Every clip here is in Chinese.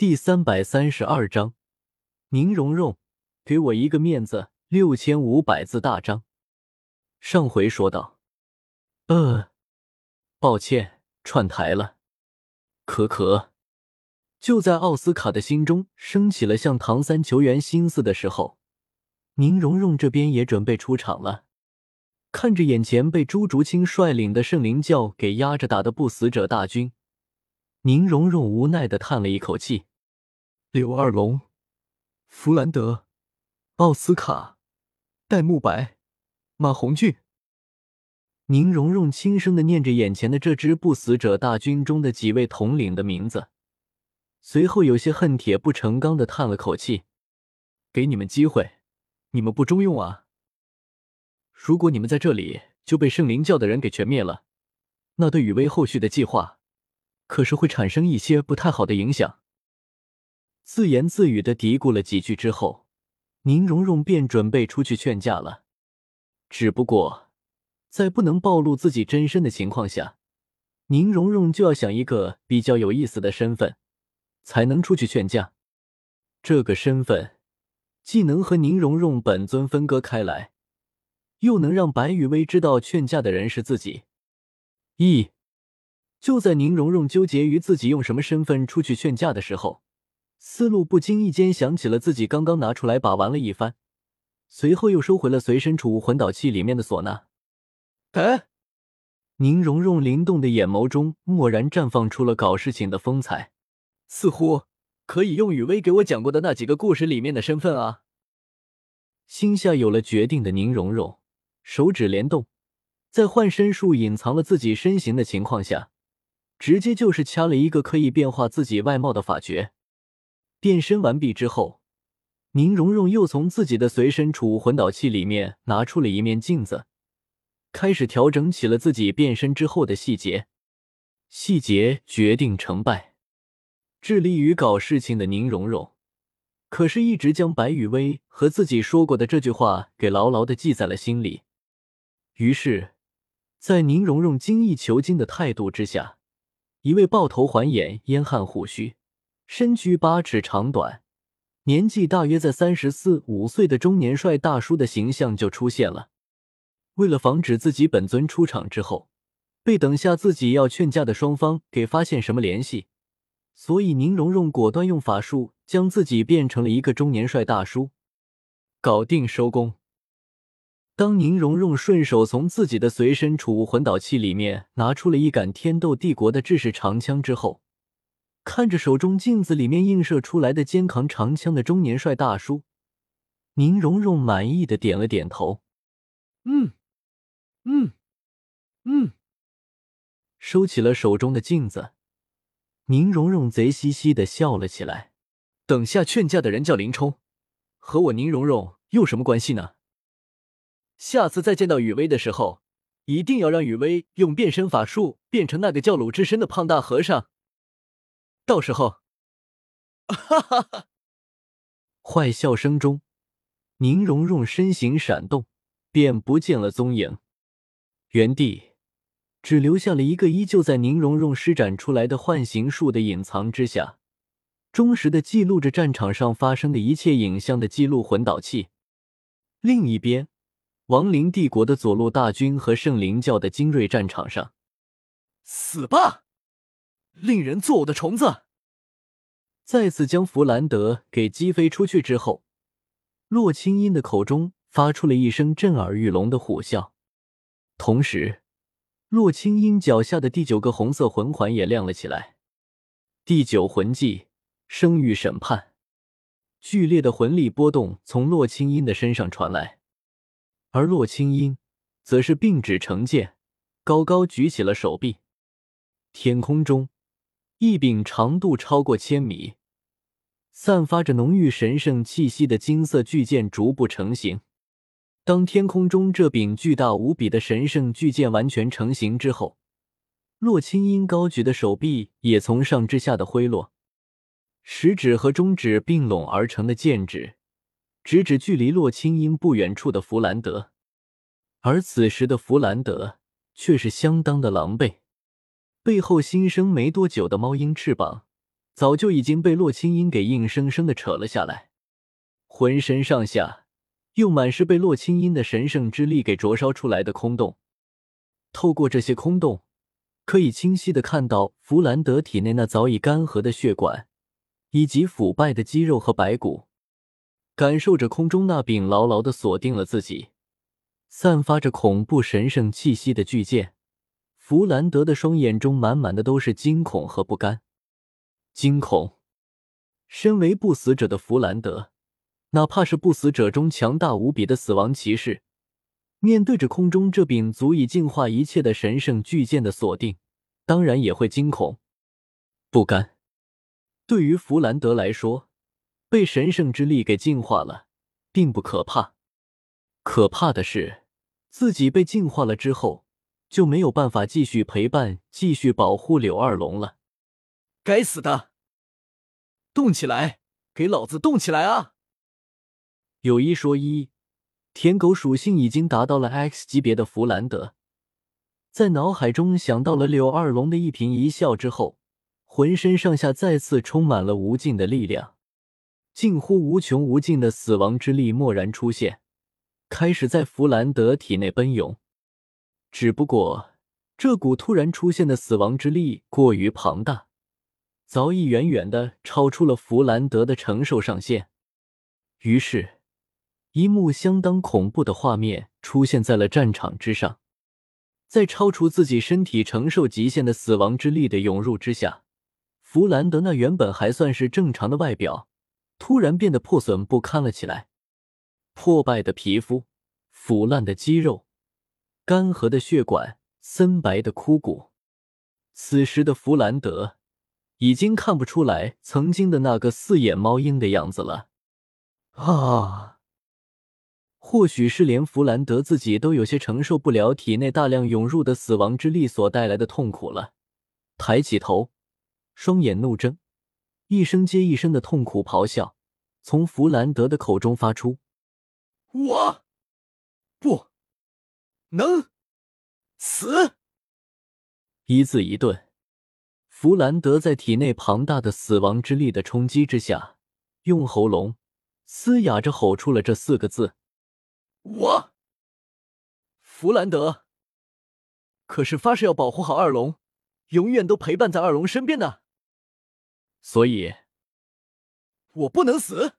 第三百三十二章，宁荣荣，给我一个面子，六千五百字大章。上回说到，呃，抱歉，串台了。可可，就在奥斯卡的心中升起了向唐三求援心思的时候，宁荣荣这边也准备出场了。看着眼前被朱竹清率领的圣灵教给压着打的不死者大军，宁荣荣无奈的叹了一口气。柳二龙、弗兰德、奥斯卡、戴沐白、马红俊。宁荣荣轻声的念着眼前的这支不死者大军中的几位统领的名字，随后有些恨铁不成钢的叹了口气：“给你们机会，你们不中用啊！如果你们在这里就被圣灵教的人给全灭了，那对雨薇后续的计划，可是会产生一些不太好的影响。”自言自语的嘀咕了几句之后，宁荣荣便准备出去劝架了。只不过，在不能暴露自己真身的情况下，宁荣荣就要想一个比较有意思的身份，才能出去劝架。这个身份既能和宁荣荣本尊分割开来，又能让白雨薇知道劝架的人是自己。咦，就在宁荣荣纠结于自己用什么身份出去劝架的时候。思路不经意间想起了自己刚刚拿出来把玩了一番，随后又收回了随身储物魂导器里面的唢呐。哎，宁荣荣灵动的眼眸中蓦然绽放出了搞事情的风采，似乎可以用雨薇给我讲过的那几个故事里面的身份啊。心下有了决定的宁荣荣，手指连动，在幻身术隐藏了自己身形的情况下，直接就是掐了一个可以变化自己外貌的法诀。变身完毕之后，宁荣荣又从自己的随身储物魂导器里面拿出了一面镜子，开始调整起了自己变身之后的细节。细节决定成败。致力于搞事情的宁荣荣，可是一直将白雨薇和自己说过的这句话给牢牢的记在了心里。于是，在宁荣荣精益求精的态度之下，一位抱头环眼、烟汉虎须。身躯八尺长短，年纪大约在三十四五岁的中年帅大叔的形象就出现了。为了防止自己本尊出场之后被等下自己要劝架的双方给发现什么联系，所以宁荣荣果断用法术将自己变成了一个中年帅大叔。搞定，收工。当宁荣荣顺手从自己的随身储物魂导器里面拿出了一杆天斗帝国的制式长枪之后。看着手中镜子里面映射出来的肩扛长枪的中年帅大叔，宁荣荣满意的点了点头。嗯，嗯，嗯。收起了手中的镜子，宁荣荣贼兮兮的笑了起来。等下劝架的人叫林冲，和我宁荣荣有什么关系呢？下次再见到雨薇的时候，一定要让雨薇用变身法术变成那个叫鲁智深的胖大和尚。到时候，哈哈哈！坏笑声中，宁荣荣身形闪动，便不见了踪影。原地只留下了一个依旧在宁荣荣施展出来的幻形术的隐藏之下，忠实的记录着战场上发生的一切影像的记录魂导器。另一边，亡灵帝国的左路大军和圣灵教的精锐战场上，死吧！令人作呕的虫子！再次将弗兰德给击飞出去之后，洛清音的口中发出了一声震耳欲聋的虎啸，同时，洛清音脚下的第九个红色魂环也亮了起来。第九魂技——生育审判。剧烈的魂力波动从洛清音的身上传来，而洛清音则是并指成剑，高高举起了手臂，天空中。一柄长度超过千米、散发着浓郁神圣气息的金色巨剑逐步成型。当天空中这柄巨大无比的神圣巨剑完全成型之后，洛清音高举的手臂也从上至下的挥落，食指和中指并拢而成的剑指，直指距离洛清音不远处的弗兰德。而此时的弗兰德却是相当的狼狈。背后新生没多久的猫鹰翅膀，早就已经被洛清音给硬生生的扯了下来，浑身上下又满是被洛清音的神圣之力给灼烧出来的空洞。透过这些空洞，可以清晰的看到弗兰德体内那早已干涸的血管，以及腐败的肌肉和白骨。感受着空中那柄牢牢的锁定了自己、散发着恐怖神圣气息的巨剑，弗兰德的双眼中满满的都是惊恐和不甘。惊恐，身为不死者的弗兰德，哪怕是不死者中强大无比的死亡骑士，面对着空中这柄足以净化一切的神圣巨剑的锁定，当然也会惊恐、不甘。对于弗兰德来说，被神圣之力给净化了，并不可怕，可怕的是自己被净化了之后，就没有办法继续陪伴、继续保护柳二龙了。该死的！动起来，给老子动起来啊！有一说一，舔狗属性已经达到了 X 级别的弗兰德，在脑海中想到了柳二龙的一颦一笑之后，浑身上下再次充满了无尽的力量。近乎无穷无尽的死亡之力蓦然出现，开始在弗兰德体内奔涌。只不过，这股突然出现的死亡之力过于庞大，早已远远的超出了弗兰德的承受上限。于是，一幕相当恐怖的画面出现在了战场之上。在超出自己身体承受极限的死亡之力的涌入之下，弗兰德那原本还算是正常的外表。突然变得破损不堪了起来，破败的皮肤、腐烂的肌肉、干涸的血管、森白的枯骨。此时的弗兰德已经看不出来曾经的那个四眼猫鹰的样子了。啊！或许是连弗兰德自己都有些承受不了体内大量涌入的死亡之力所带来的痛苦了。抬起头，双眼怒睁。一声接一声的痛苦咆哮从弗兰德的口中发出：“我不能死！”一字一顿，弗兰德在体内庞大的死亡之力的冲击之下，用喉咙嘶哑着吼出了这四个字：“我。”弗兰德可是发誓要保护好二龙，永远都陪伴在二龙身边的。所以，我不能死！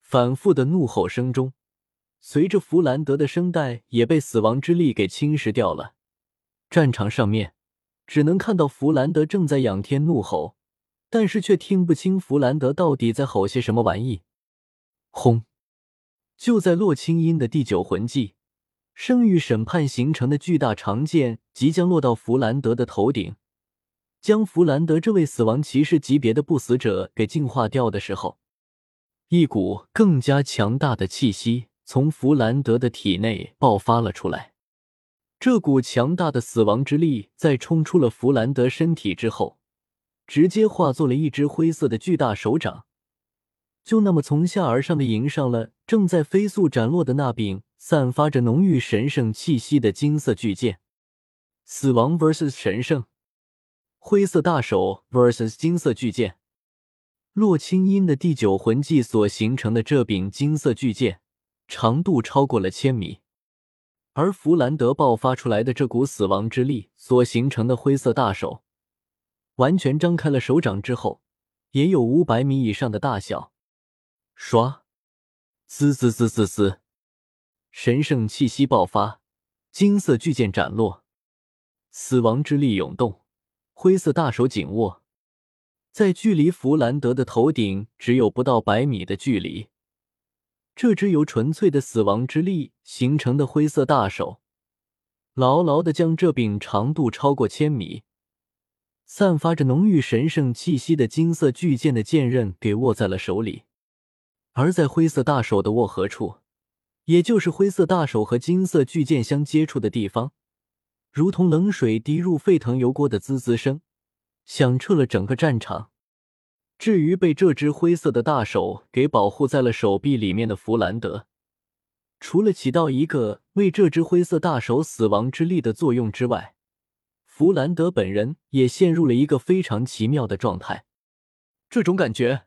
反复的怒吼声中，随着弗兰德的声带也被死亡之力给侵蚀掉了。战场上面只能看到弗兰德正在仰天怒吼，但是却听不清弗兰德到底在吼些什么玩意。轰！就在洛清音的第九魂技“生育审判”形成的巨大长剑即将落到弗兰德的头顶。将弗兰德这位死亡骑士级别的不死者给净化掉的时候，一股更加强大的气息从弗兰德的体内爆发了出来。这股强大的死亡之力在冲出了弗兰德身体之后，直接化作了一只灰色的巨大手掌，就那么从下而上的迎上了正在飞速斩落的那柄散发着浓郁神圣气息的金色巨剑。死亡 vs 神圣。灰色大手 vs 金色巨剑，洛清音的第九魂技所形成的这柄金色巨剑，长度超过了千米，而弗兰德爆发出来的这股死亡之力所形成的灰色大手，完全张开了手掌之后，也有五百米以上的大小。唰，滋滋滋滋滋，神圣气息爆发，金色巨剑斩落，死亡之力涌动。灰色大手紧握，在距离弗兰德的头顶只有不到百米的距离，这只由纯粹的死亡之力形成的灰色大手，牢牢的将这柄长度超过千米、散发着浓郁神圣气息的金色巨剑的剑刃给握在了手里。而在灰色大手的握合处，也就是灰色大手和金色巨剑相接触的地方。如同冷水滴入沸腾油锅的滋滋声，响彻了整个战场。至于被这只灰色的大手给保护在了手臂里面的弗兰德，除了起到一个为这只灰色大手死亡之力的作用之外，弗兰德本人也陷入了一个非常奇妙的状态。这种感觉